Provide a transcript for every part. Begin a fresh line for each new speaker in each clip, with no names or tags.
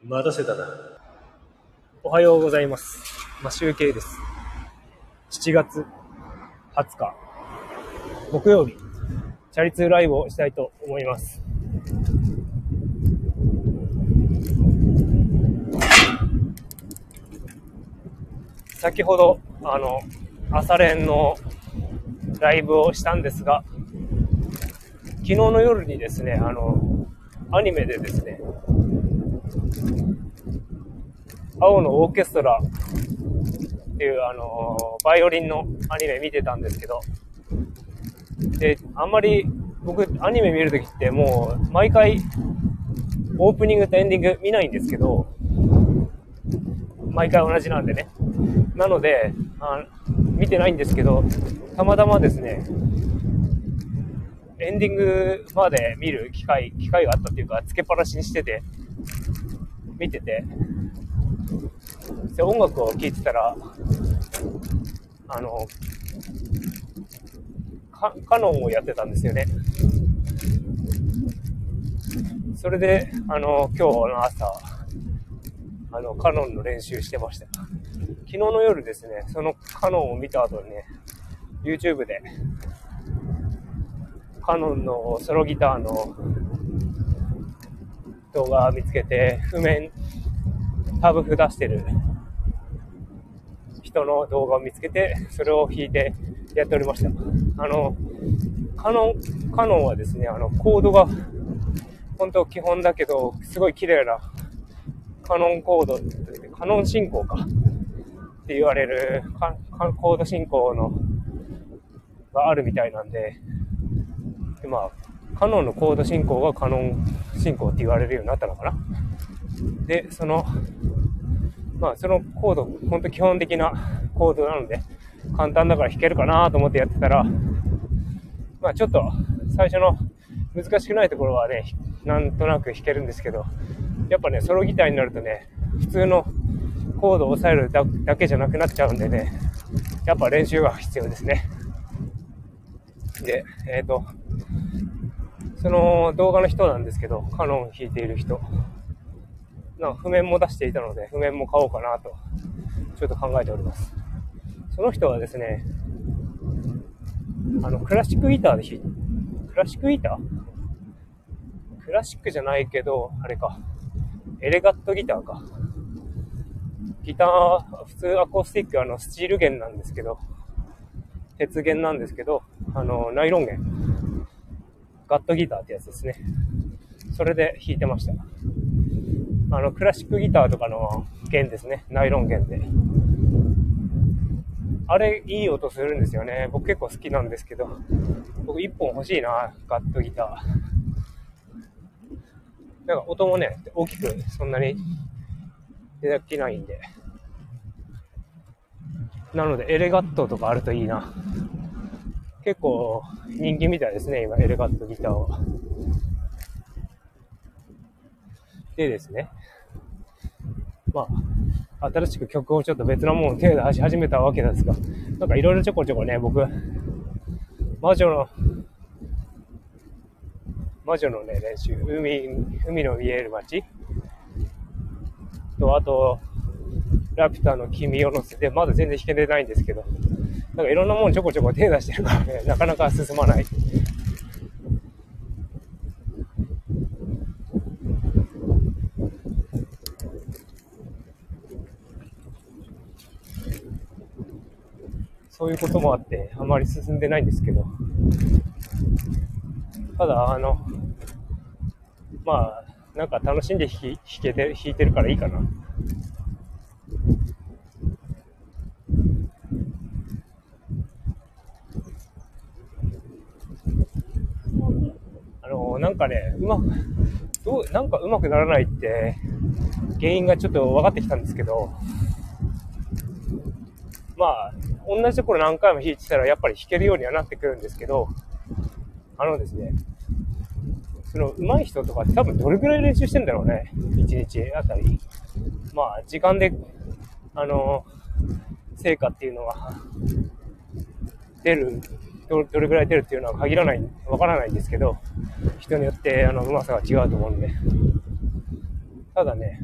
待たせたな。
おはようございます。まあ、集計です。7月20日、木曜日、チャリ通ライブをしたいと思います。先ほど、あの、朝練のライブをしたんですが、昨日の夜にですね、あの、アニメでですね、青のオーケストラっていう、あのバイオリンのアニメ見てたんですけど、で、あんまり僕アニメ見るときってもう毎回オープニングとエンディング見ないんですけど、毎回同じなんでね。なので、あ見てないんですけど、たまたまですね、エンディングまで見る機会、機会があったっていうか、つけっぱなしにしてて、見てて、で音楽を聴いてたら、あの、カノンをやってたんですよね。それで、あの、今日の朝、あの、カノンの練習してました。昨日の夜ですね、そのカノンを見た後にね、YouTube で、カノンのソロギターの動画見つけて、譜面、タブ譜出してる人の動画を見つけて、それを弾いてやっておりました。あの、カノン、カノンはですね、あの、コードが、本当基本だけど、すごい綺麗なカノンコード、カノン進行かって言われるコード進行のがあるみたいなんで、でまあ、カノンのコード進行がカノン進行って言われるようになったのかな。で、その、まあ、そのコード、本当基本的なコードなので、簡単だから弾けるかなと思ってやってたら、まあ、ちょっと最初の難しくないところはね、なんとなく弾けるんですけど、やっぱね、ソロギターになるとね、普通のコードを押さえるだだけじゃなくなっちゃうんでね、やっぱ練習が必要ですね。で、えっ、と、その動画の人なんですけど、カノン弾いている人。な譜面も出していたので、譜面も買おうかなと、ちょっと考えております。その人はですね、あの、クラシックギターで弾いてクラシックギター？クラシックじゃないけど、あれか、エレガットギターか。ギター、普通アコースティックあの、スチール弦なんですけど、鉄弦なんですけど、あの、ナイロン弦。ガットギターってやつですね。それで弾いてました。あの、クラシックギターとかの弦ですね。ナイロン弦で。あれ、いい音するんですよね。僕結構好きなんですけど、僕一本欲しいな、ガットギター。なんか音もね、大きくそんなに出きないんで。なので、エレガットとかあるといいな。結構人気みたいですね、今、エレガットギターは。でですね、まあ、新しく曲をちょっと別なものを手出し始めたわけなんですが、なんかいろいろちょこちょこね、僕、魔女の、魔女のね、練習、海、海の見える街と、あと、ラピュタの君を乗せて、まだ全然弾けてないんですけど、なんかいろんなもんちょこちょこ手出してるからね、なかなか進まない。そういうこともあって、あまり進んでないんですけど、ただ、あの、まあ、なんか楽しんで弾けて、弾いてるからいいかな。あの、なんかね、うまく、どう、なんかうまくならないって、原因がちょっと分かってきたんですけど、まあ、同じところ何回も弾いてたらやっぱり弾けるようにはなってくるんですけど、あのですね、その上手い人とかって多分どれくらい練習してんだろうね、1日あたり。まあ、時間で、あの、成果っていうのは、出る、どれくらい出るっていうのは限らない、わからないんですけど、人によってあのうまさが違うと思うんで。ただね、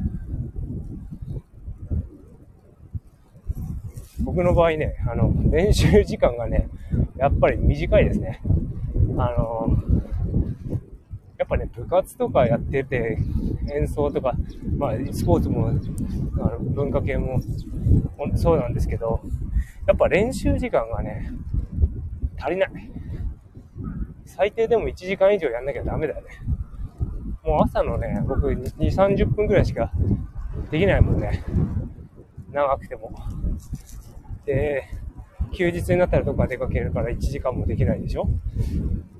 僕の場合ね、あの、練習時間がね、やっぱり短いですね。あの、やっぱね、部活とかやってて、演奏とか、まあ、スポーツも、あの文化系も、そうなんですけど、やっぱ練習時間がね、足りない。最低でも1時間以上やんなきゃダメだよね。もう朝のね、僕2、30分くらいしかできないもんね。長くても。で、休日になったらどっか出かけるから1時間もできないでしょ？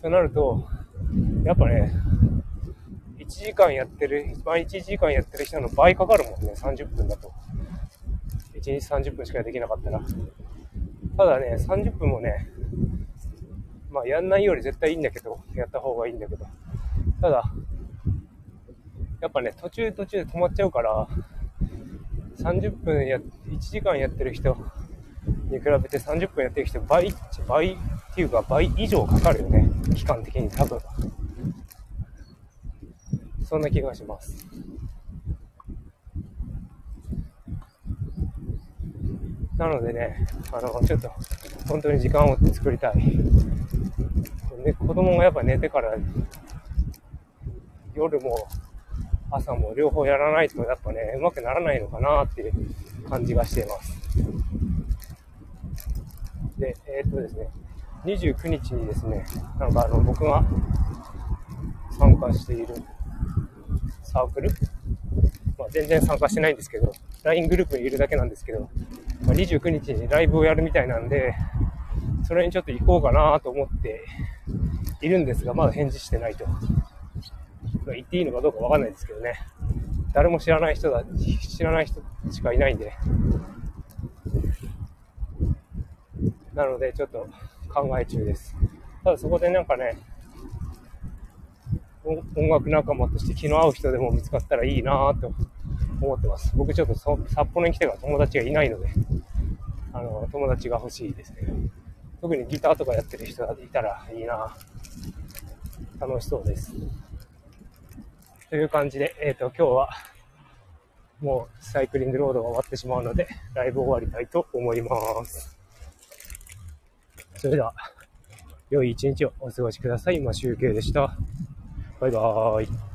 となると、やっぱね、1時間やってる、毎日1時間やってる人の倍かかるもんね、30分だと。1日30分しかできなかったら。ただね、30分もね、まあやんないより絶対いいんだけど、やった方がいいんだけど。ただ、やっぱね、途中途中で止まっちゃうから、30分や、1時間やってる人に比べて30分やってる人倍、倍っていうか倍以上かかるよね。期間的に多分。そんな気がします。なのでね、あの、ちょっと、本当に時間を作りたい。ね、子供がやっぱ寝てから、夜も朝も両方やらないと、やっぱね、うまくならないのかなっていう感じがしています。で、えー、っとですね、29日にですね、なんかあの、僕が参加しているサークル、まあ、全然参加してないんですけど、LINE グループにいるだけなんですけど、まあ、29日にライブをやるみたいなんで、それにちょっと行こうかなと思っているんですが、まだ返事してないと。ま、言っていいのかどうかわかんないですけどね。誰も知らない人だ、知らない人しかいないんで。なので、ちょっと考え中です。ただそこでなんかね、音楽仲間として気の合う人でも見つかったらいいなぁと思ってます。僕ちょっと札幌に来てから友達がいないので、あの、友達が欲しいですね。特にギターとかやってる人がいたらいいな楽しそうです。という感じで、えっ、ー、と、今日は、もうサイクリングロードが終わってしまうので、ライブ終わりたいと思います。それでは、良い一日をお過ごしください。今集計でした。バイバーイ。